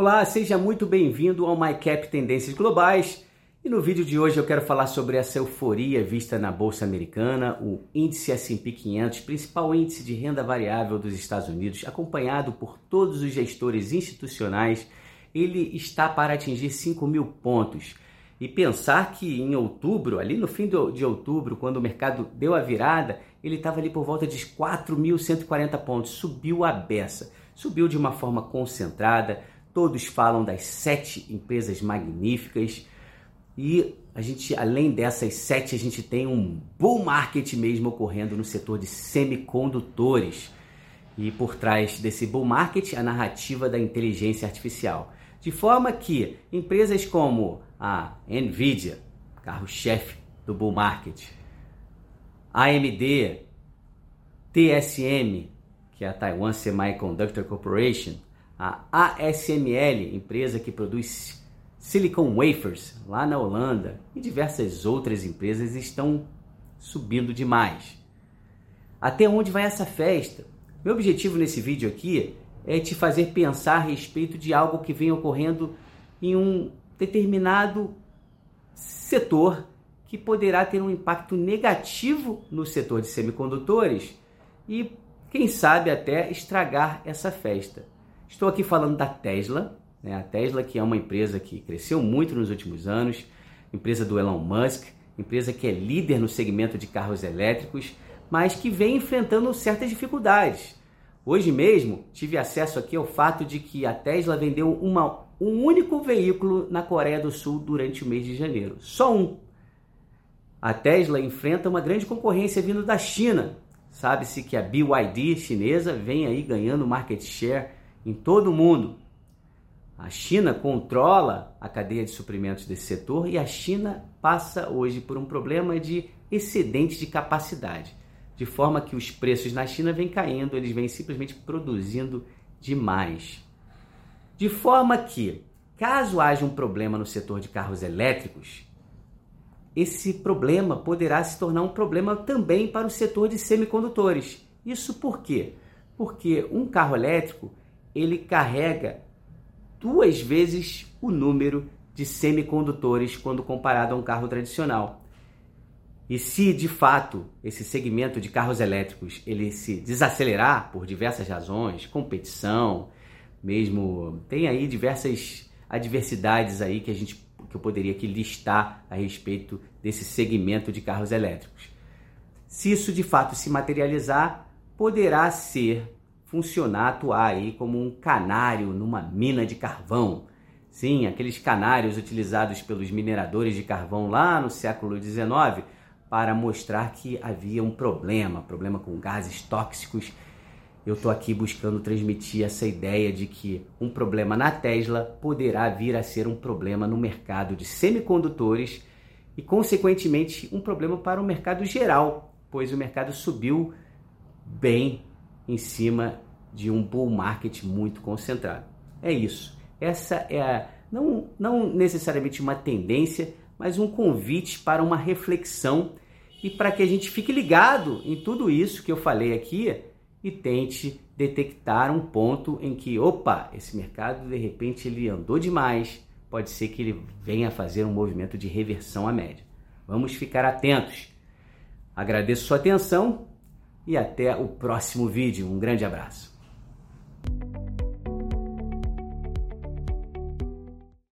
Olá, seja muito bem-vindo ao MyCap Tendências Globais. E no vídeo de hoje eu quero falar sobre essa euforia vista na bolsa americana, o índice S&P 500, principal índice de renda variável dos Estados Unidos, acompanhado por todos os gestores institucionais. Ele está para atingir 5 mil pontos. E pensar que em outubro, ali no fim de outubro, quando o mercado deu a virada, ele estava ali por volta de 4.140 pontos, subiu a beça, subiu de uma forma concentrada. Todos falam das sete empresas magníficas e a gente, além dessas sete, a gente tem um bull market mesmo ocorrendo no setor de semicondutores. E por trás desse bull market, a narrativa da inteligência artificial. De forma que empresas como a Nvidia, carro-chefe do bull market, AMD, TSM, que é a Taiwan Semiconductor Corporation, a ASML, empresa que produz silicon wafers lá na Holanda, e diversas outras empresas estão subindo demais. Até onde vai essa festa? Meu objetivo nesse vídeo aqui é te fazer pensar a respeito de algo que vem ocorrendo em um determinado setor que poderá ter um impacto negativo no setor de semicondutores e, quem sabe, até estragar essa festa. Estou aqui falando da Tesla, né? a Tesla que é uma empresa que cresceu muito nos últimos anos, empresa do Elon Musk, empresa que é líder no segmento de carros elétricos, mas que vem enfrentando certas dificuldades. Hoje mesmo tive acesso aqui ao fato de que a Tesla vendeu uma, um único veículo na Coreia do Sul durante o mês de janeiro. Só um. A Tesla enfrenta uma grande concorrência vindo da China. Sabe-se que a BYD chinesa vem aí ganhando market share em todo o mundo. A China controla a cadeia de suprimentos desse setor e a China passa hoje por um problema de excedente de capacidade de forma que os preços na China vêm caindo, eles vêm simplesmente produzindo demais. De forma que, caso haja um problema no setor de carros elétricos, esse problema poderá se tornar um problema também para o setor de semicondutores. Isso por quê? Porque um carro elétrico, ele carrega duas vezes o número de semicondutores quando comparado a um carro tradicional. E se de fato esse segmento de carros elétricos ele se desacelerar por diversas razões, competição, mesmo tem aí diversas adversidades aí que a gente que eu poderia aqui listar a respeito desse segmento de carros elétricos. Se isso de fato se materializar, poderá ser funcionar, atuar aí como um canário numa mina de carvão. Sim, aqueles canários utilizados pelos mineradores de carvão lá no século XIX para mostrar que havia um problema, problema com gases tóxicos. Eu estou aqui buscando transmitir essa ideia de que um problema na Tesla poderá vir a ser um problema no mercado de semicondutores e, consequentemente, um problema para o mercado geral, pois o mercado subiu bem em cima de um bull market muito concentrado. É isso. Essa é a, não, não necessariamente uma tendência, mas um convite para uma reflexão e para que a gente fique ligado em tudo isso que eu falei aqui e tente detectar um ponto em que, opa, esse mercado de repente ele andou demais, pode ser que ele venha fazer um movimento de reversão à média. Vamos ficar atentos. Agradeço sua atenção e até o próximo vídeo. Um grande abraço.